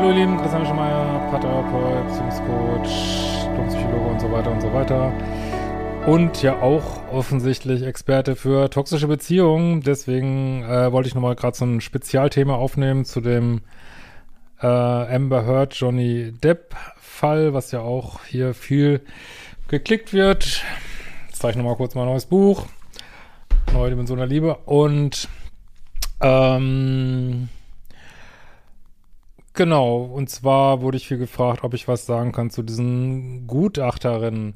Hallo ihr Lieben, Christian Schemeier, Paartherapeut, Beziehungscoach, Psychologe und so weiter und so weiter. Und ja auch offensichtlich Experte für toxische Beziehungen. Deswegen äh, wollte ich nochmal gerade so ein Spezialthema aufnehmen zu dem äh, Amber Heard Johnny Depp Fall, was ja auch hier viel geklickt wird. Jetzt zeige ich nochmal kurz mein neues Buch. Neue Dimension der Liebe. Und ähm, Genau, und zwar wurde ich viel gefragt, ob ich was sagen kann zu diesen Gutachterinnen.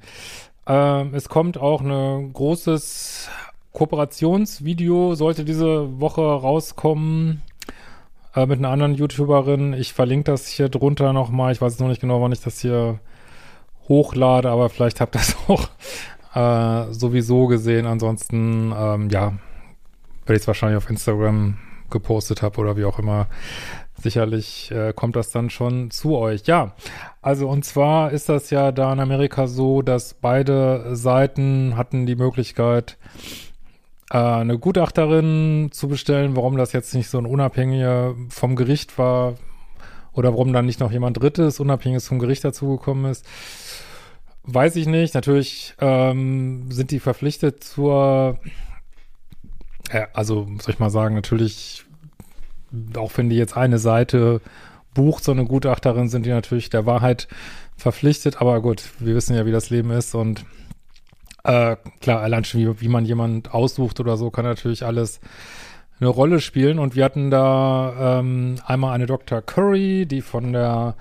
Ähm, es kommt auch ein großes Kooperationsvideo, sollte diese Woche rauskommen äh, mit einer anderen YouTuberin. Ich verlinke das hier drunter nochmal. Ich weiß noch nicht genau, wann ich das hier hochlade, aber vielleicht habt ihr das auch äh, sowieso gesehen. Ansonsten, ähm, ja, werde ich es wahrscheinlich auf Instagram gepostet habe oder wie auch immer sicherlich äh, kommt das dann schon zu euch. Ja, also und zwar ist das ja da in Amerika so, dass beide Seiten hatten die Möglichkeit, äh, eine Gutachterin zu bestellen. Warum das jetzt nicht so ein unabhängiger vom Gericht war oder warum dann nicht noch jemand Drittes, unabhängiges vom Gericht dazugekommen ist, weiß ich nicht. Natürlich ähm, sind die verpflichtet zur, ja, also soll ich mal sagen, natürlich auch wenn die jetzt eine Seite bucht, so eine Gutachterin, sind die natürlich der Wahrheit verpflichtet. Aber gut, wir wissen ja, wie das Leben ist und äh, klar, allein schon wie, wie man jemand aussucht oder so, kann natürlich alles eine Rolle spielen. Und wir hatten da ähm, einmal eine Dr. Curry, die von der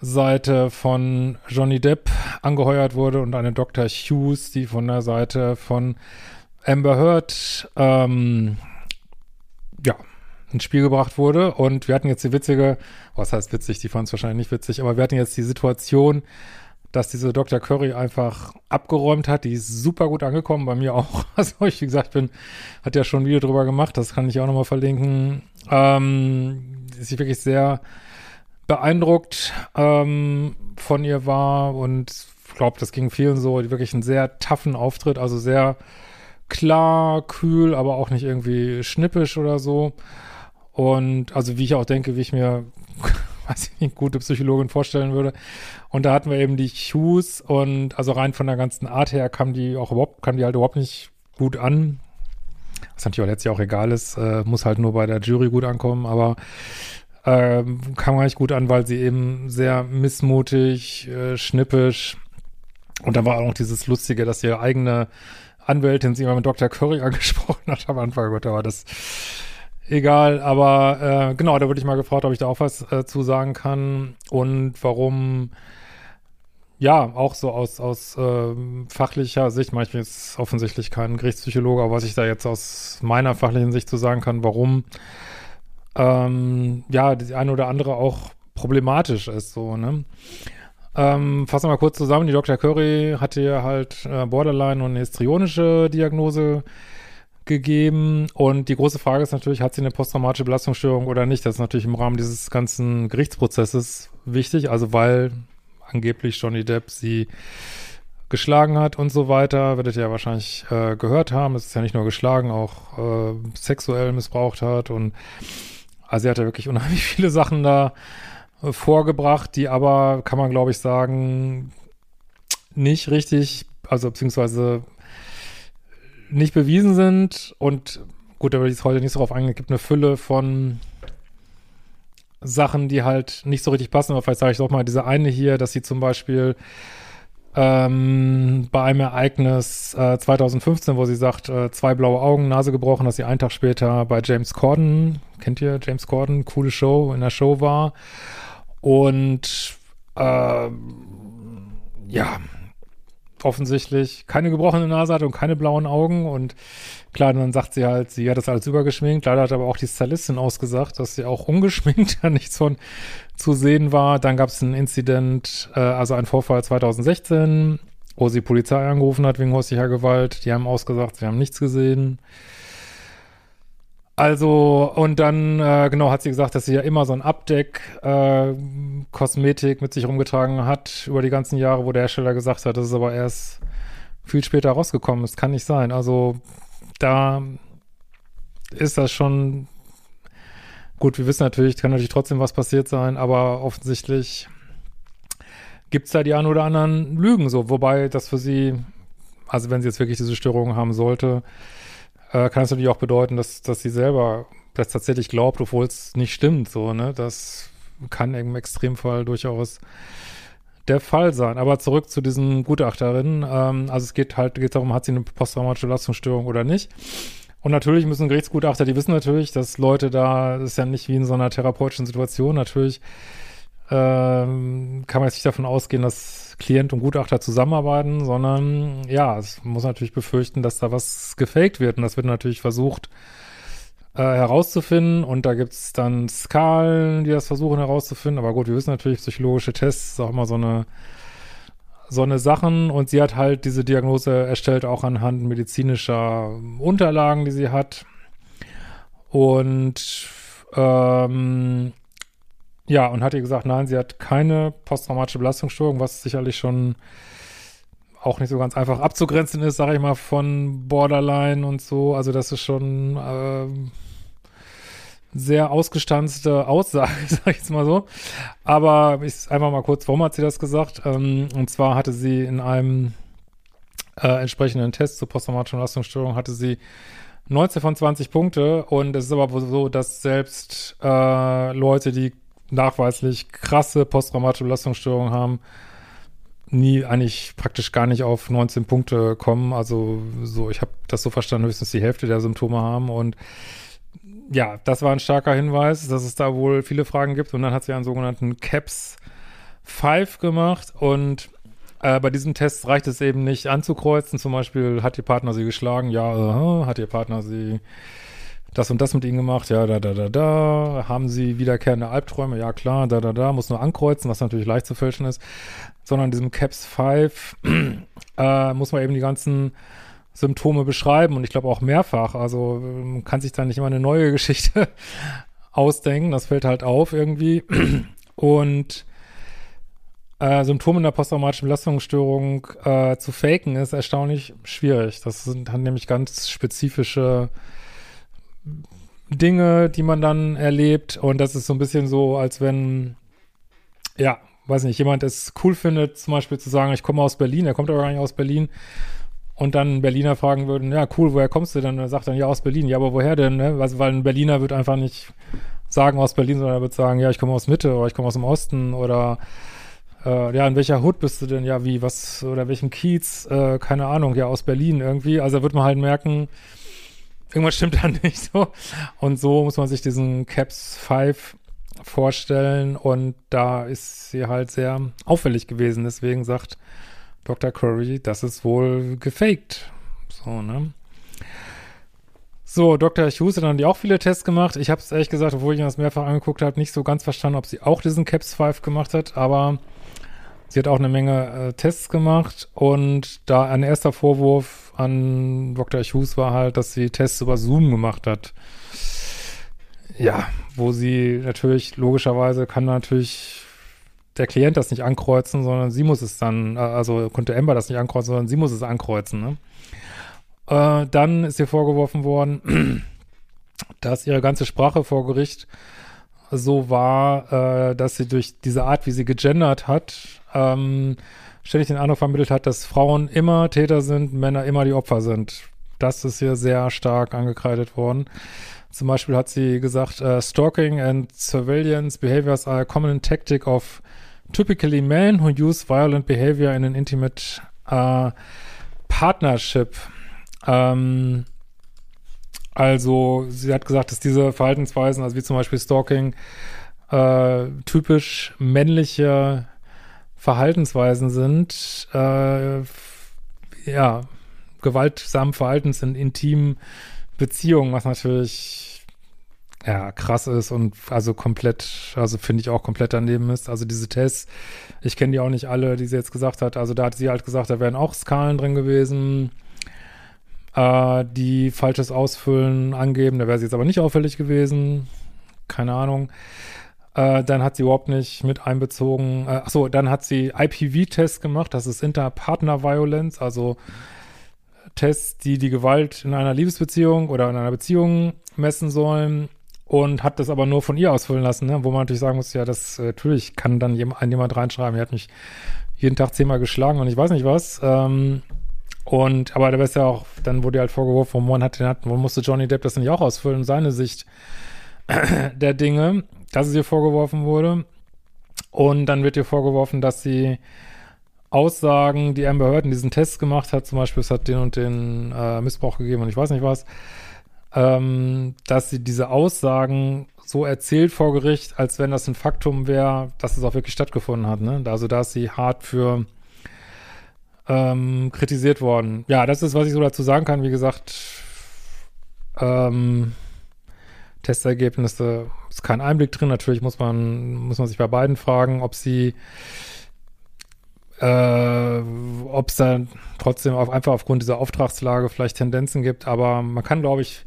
Seite von Johnny Depp angeheuert wurde und eine Dr. Hughes, die von der Seite von Amber Heard ähm, ja, ins Spiel gebracht wurde. Und wir hatten jetzt die witzige, was heißt witzig, die fanden es wahrscheinlich nicht witzig, aber wir hatten jetzt die Situation, dass diese Dr. Curry einfach abgeräumt hat. Die ist super gut angekommen, bei mir auch. Also ich, wie gesagt, bin, hat ja schon ein Video drüber gemacht, das kann ich auch nochmal verlinken. Ähm, ist wirklich sehr beeindruckt ähm, von ihr war und glaube, das ging vielen so, die wirklich einen sehr toughen Auftritt, also sehr klar, kühl, aber auch nicht irgendwie schnippisch oder so. Und also wie ich auch denke, wie ich mir, weiß ich nicht, gute Psychologin vorstellen würde. Und da hatten wir eben die Hughes und also rein von der ganzen Art her kam die auch überhaupt, kam die halt überhaupt nicht gut an. Was natürlich auch letztlich auch egal ist, äh, muss halt nur bei der Jury gut ankommen, aber äh, kam gar nicht gut an, weil sie eben sehr missmutig, äh, schnippisch und da war auch noch dieses Lustige, dass ihre eigene Anwältin sie immer mit Dr. Curry angesprochen hat am Anfang. Gott, aber das Egal, aber äh, genau, da würde ich mal gefragt, ob ich da auch was äh, zu sagen kann und warum, ja, auch so aus, aus äh, fachlicher Sicht, ich bin jetzt offensichtlich kein Gerichtspsychologe, aber was ich da jetzt aus meiner fachlichen Sicht zu sagen kann, warum, ähm, ja, die eine oder andere auch problematisch ist, so, ne? Ähm, fassen wir mal kurz zusammen, die Dr. Curry hatte halt äh, Borderline und eine histrionische Diagnose gegeben. Und die große Frage ist natürlich, hat sie eine posttraumatische Belastungsstörung oder nicht? Das ist natürlich im Rahmen dieses ganzen Gerichtsprozesses wichtig, also weil angeblich Johnny Depp sie geschlagen hat und so weiter, werdet ihr ja wahrscheinlich äh, gehört haben. Es ist ja nicht nur geschlagen, auch äh, sexuell missbraucht hat und also sie hat ja wirklich unheimlich viele Sachen da äh, vorgebracht, die aber, kann man glaube ich sagen, nicht richtig, also beziehungsweise nicht bewiesen sind und gut, da will ich jetzt heute nicht so drauf eingehen, es gibt eine Fülle von Sachen, die halt nicht so richtig passen, aber vielleicht sage ich doch mal diese eine hier, dass sie zum Beispiel ähm, bei einem Ereignis äh, 2015, wo sie sagt, äh, zwei blaue Augen, Nase gebrochen, dass sie einen Tag später bei James Corden, kennt ihr James Corden, coole Show, in der Show war. Und äh, ja, offensichtlich keine gebrochene Nase hat und keine blauen Augen. Und klar, dann sagt sie halt, sie hat das alles übergeschminkt. Leider hat aber auch die Stylistin ausgesagt, dass sie auch ungeschminkt ja nichts von zu sehen war. Dann gab es ein Incident, äh, also ein Vorfall 2016, wo sie Polizei angerufen hat wegen häuslicher Gewalt. Die haben ausgesagt, sie haben nichts gesehen. Also, und dann, äh, genau, hat sie gesagt, dass sie ja immer so ein Abdeck äh, mit sich rumgetragen hat über die ganzen Jahre, wo der Hersteller gesagt hat, das ist aber erst viel später rausgekommen. Es kann nicht sein. Also, da ist das schon gut, wir wissen natürlich, kann natürlich trotzdem was passiert sein, aber offensichtlich gibt es da die ein oder anderen Lügen so, wobei das für sie, also wenn sie jetzt wirklich diese Störungen haben sollte, äh, kann es natürlich auch bedeuten, dass, dass sie selber das tatsächlich glaubt, obwohl es nicht stimmt, so, ne? Das kann im Extremfall durchaus der Fall sein. Aber zurück zu diesen Gutachterinnen. Ähm, also es geht halt geht darum, hat sie eine posttraumatische Belastungsstörung oder nicht. Und natürlich müssen Gerichtsgutachter, die wissen natürlich, dass Leute da, das ist ja nicht wie in so einer therapeutischen Situation, natürlich ähm, kann man jetzt nicht davon ausgehen, dass Klient und Gutachter zusammenarbeiten, sondern ja, es muss natürlich befürchten, dass da was gefaked wird. Und das wird natürlich versucht äh, herauszufinden. Und da gibt's dann Skalen, die das versuchen herauszufinden. Aber gut, wir wissen natürlich, psychologische Tests ist auch immer so eine so eine Sachen und sie hat halt diese Diagnose erstellt auch anhand medizinischer Unterlagen, die sie hat. Und ähm, ja, und hat ihr gesagt, nein, sie hat keine posttraumatische Belastungsstörung, was sicherlich schon auch nicht so ganz einfach abzugrenzen ist, sage ich mal, von Borderline und so. Also das ist schon äh, sehr ausgestanzte Aussage, sage ich jetzt mal so. Aber ich einfach mal kurz, warum hat sie das gesagt? Ähm, und zwar hatte sie in einem äh, entsprechenden Test zur posttraumatischen Belastungsstörung hatte sie 19 von 20 Punkte und es ist aber so, dass selbst äh, Leute, die nachweislich krasse posttraumatische Belastungsstörungen haben, nie eigentlich praktisch gar nicht auf 19 Punkte kommen. Also so, ich habe das so verstanden, höchstens die Hälfte der Symptome haben und ja, das war ein starker Hinweis, dass es da wohl viele Fragen gibt und dann hat sie einen sogenannten CAPS 5 gemacht und äh, bei diesem Test reicht es eben nicht anzukreuzen. Zum Beispiel hat ihr Partner sie geschlagen, ja, uh, hat ihr Partner sie das und das mit ihnen gemacht, ja, da, da, da, da. Haben sie wiederkehrende Albträume, ja klar, da, da, da. Muss nur ankreuzen, was natürlich leicht zu fälschen ist. Sondern in diesem CAPS 5 äh, muss man eben die ganzen Symptome beschreiben und ich glaube auch mehrfach. Also man kann sich da nicht immer eine neue Geschichte ausdenken. Das fällt halt auf irgendwie. Und äh, Symptome in der posttraumatischen Belastungsstörung äh, zu faken ist erstaunlich schwierig. Das sind dann nämlich ganz spezifische Dinge, die man dann erlebt. Und das ist so ein bisschen so, als wenn, ja, weiß nicht, jemand es cool findet, zum Beispiel zu sagen, ich komme aus Berlin, er kommt aber gar nicht aus Berlin. Und dann Berliner fragen würden, ja, cool, woher kommst du denn? Und er sagt dann, ja, aus Berlin. Ja, aber woher denn? Ne? Also, weil ein Berliner wird einfach nicht sagen aus Berlin, sondern er wird sagen, ja, ich komme aus Mitte oder ich komme aus dem Osten oder äh, ja, in welcher Hut bist du denn? Ja, wie, was, oder welchem Kiez? Äh, keine Ahnung, ja, aus Berlin irgendwie. Also da wird man halt merken, irgendwas stimmt da nicht so. Und so muss man sich diesen Caps 5 vorstellen und da ist sie halt sehr auffällig gewesen. Deswegen sagt Dr. Curry, das ist wohl gefaked. So, ne? So, Dr. Hughes hat dann die auch viele Tests gemacht. Ich habe es ehrlich gesagt, obwohl ich mir das mehrfach angeguckt habe, nicht so ganz verstanden, ob sie auch diesen Caps 5 gemacht hat, aber sie hat auch eine Menge äh, Tests gemacht und da ein erster Vorwurf an Dr. Hughes war halt, dass sie Tests über Zoom gemacht hat. Ja, wo sie natürlich, logischerweise kann natürlich der Klient das nicht ankreuzen, sondern sie muss es dann, äh, also konnte Ember das nicht ankreuzen, sondern sie muss es ankreuzen. Ne? Äh, dann ist ihr vorgeworfen worden, dass ihre ganze Sprache vor Gericht so war, äh, dass sie durch diese Art, wie sie gegendert hat, ähm, ständig den Eindruck vermittelt hat, dass Frauen immer Täter sind, Männer immer die Opfer sind. Das ist hier sehr stark angekreidet worden. Zum Beispiel hat sie gesagt, uh, Stalking and Surveillance Behaviors are a common tactic of typically men who use violent behavior in an intimate uh, partnership. Ähm, also sie hat gesagt, dass diese Verhaltensweisen, also wie zum Beispiel Stalking, äh, typisch männliche Verhaltensweisen sind, äh, ja, gewaltsamen Verhaltens in intimen Beziehungen, was natürlich ja krass ist und also komplett, also finde ich auch komplett daneben ist. Also diese Tests, ich kenne die auch nicht alle, die sie jetzt gesagt hat. Also da hat sie halt gesagt, da wären auch Skalen drin gewesen, äh, die falsches Ausfüllen angeben. Da wäre sie jetzt aber nicht auffällig gewesen. Keine Ahnung. Äh, dann hat sie überhaupt nicht mit einbezogen. Äh, achso, dann hat sie IPV-Tests gemacht. Das ist Interpartner-Violence, also Tests, die die Gewalt in einer Liebesbeziehung oder in einer Beziehung messen sollen. und hat das aber nur von ihr ausfüllen lassen, ne? wo man natürlich sagen muss, ja, das äh, natürlich kann dann jemand, jemand reinschreiben, er hat mich jeden Tag zehnmal geschlagen und ich weiß nicht was. Ähm, und, aber da ist ja auch, dann wurde halt vorgeworfen, warum hat den hat, warum musste Johnny Depp das nicht auch ausfüllen, seine Sicht der Dinge, dass es ihr vorgeworfen wurde. Und dann wird ihr vorgeworfen, dass sie Aussagen, die Amber Heard in diesen Tests gemacht hat, zum Beispiel, es hat den und den äh, Missbrauch gegeben und ich weiß nicht was, ähm, dass sie diese Aussagen so erzählt vor Gericht, als wenn das ein Faktum wäre, dass es auch wirklich stattgefunden hat. Ne? Also da ist sie hart für ähm, kritisiert worden. Ja, das ist, was ich so dazu sagen kann. Wie gesagt, ähm, Testergebnisse ist kein Einblick drin. Natürlich muss man, muss man sich bei beiden fragen, ob sie äh, ob es da trotzdem auf, einfach aufgrund dieser Auftragslage vielleicht Tendenzen gibt, aber man kann, glaube ich,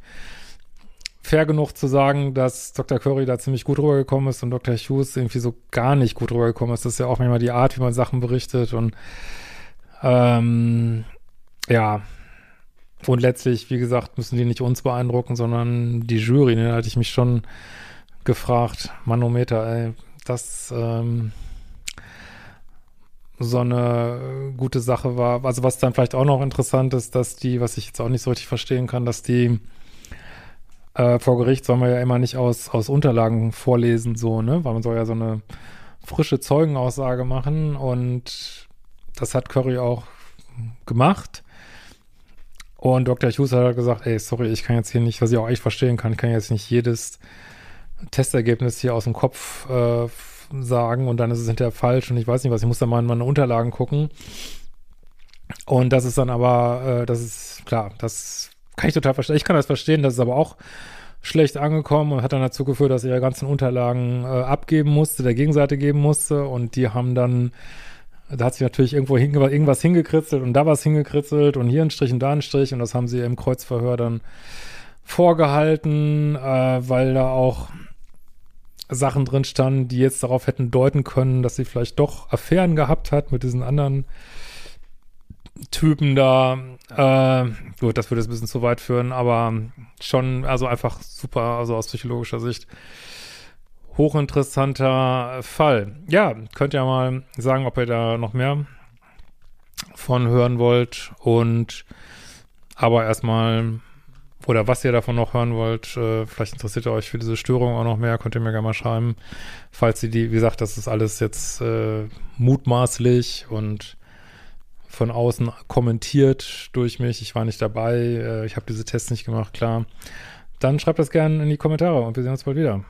fair genug zu sagen, dass Dr. Curry da ziemlich gut rübergekommen ist und Dr. Hughes irgendwie so gar nicht gut rübergekommen ist. Das ist ja auch manchmal die Art, wie man Sachen berichtet und ähm, ja, und letztlich, wie gesagt, müssen die nicht uns beeindrucken, sondern die Jury. Ne? Da hatte ich mich schon gefragt, Manometer, ey, das ähm, so eine gute Sache war. Also was dann vielleicht auch noch interessant ist, dass die, was ich jetzt auch nicht so richtig verstehen kann, dass die äh, vor Gericht soll man ja immer nicht aus, aus Unterlagen vorlesen, so, ne? Weil man soll ja so eine frische Zeugenaussage machen und das hat Curry auch gemacht. Und Dr. Hughes hat gesagt, ey, sorry, ich kann jetzt hier nicht, was ich auch echt verstehen kann, kann jetzt nicht jedes Testergebnis hier aus dem Kopf äh, sagen und dann ist es hinterher falsch und ich weiß nicht was, ich muss da mal in meine Unterlagen gucken. Und das ist dann aber, äh, das ist klar, das kann ich total verstehen. Ich kann das verstehen, das ist aber auch schlecht angekommen und hat dann dazu geführt, dass er ihre ganzen Unterlagen äh, abgeben musste, der Gegenseite geben musste und die haben dann da hat sich natürlich irgendwo hinge irgendwas hingekritzelt und da was hingekritzelt und hier ein Strich und da ein Strich und das haben sie im Kreuzverhör dann vorgehalten, äh, weil da auch Sachen drin standen, die jetzt darauf hätten deuten können, dass sie vielleicht doch Affären gehabt hat mit diesen anderen Typen da. Äh, gut, das würde jetzt ein bisschen zu weit führen, aber schon, also einfach super, also aus psychologischer Sicht hochinteressanter Fall. Ja, könnt ihr mal sagen, ob ihr da noch mehr von hören wollt und aber erstmal oder was ihr davon noch hören wollt, äh, vielleicht interessiert ihr euch für diese Störung auch noch mehr, könnt ihr mir gerne mal schreiben. Falls ihr die, wie gesagt, das ist alles jetzt äh, mutmaßlich und von außen kommentiert durch mich. Ich war nicht dabei, äh, ich habe diese Tests nicht gemacht, klar. Dann schreibt das gerne in die Kommentare und wir sehen uns bald wieder.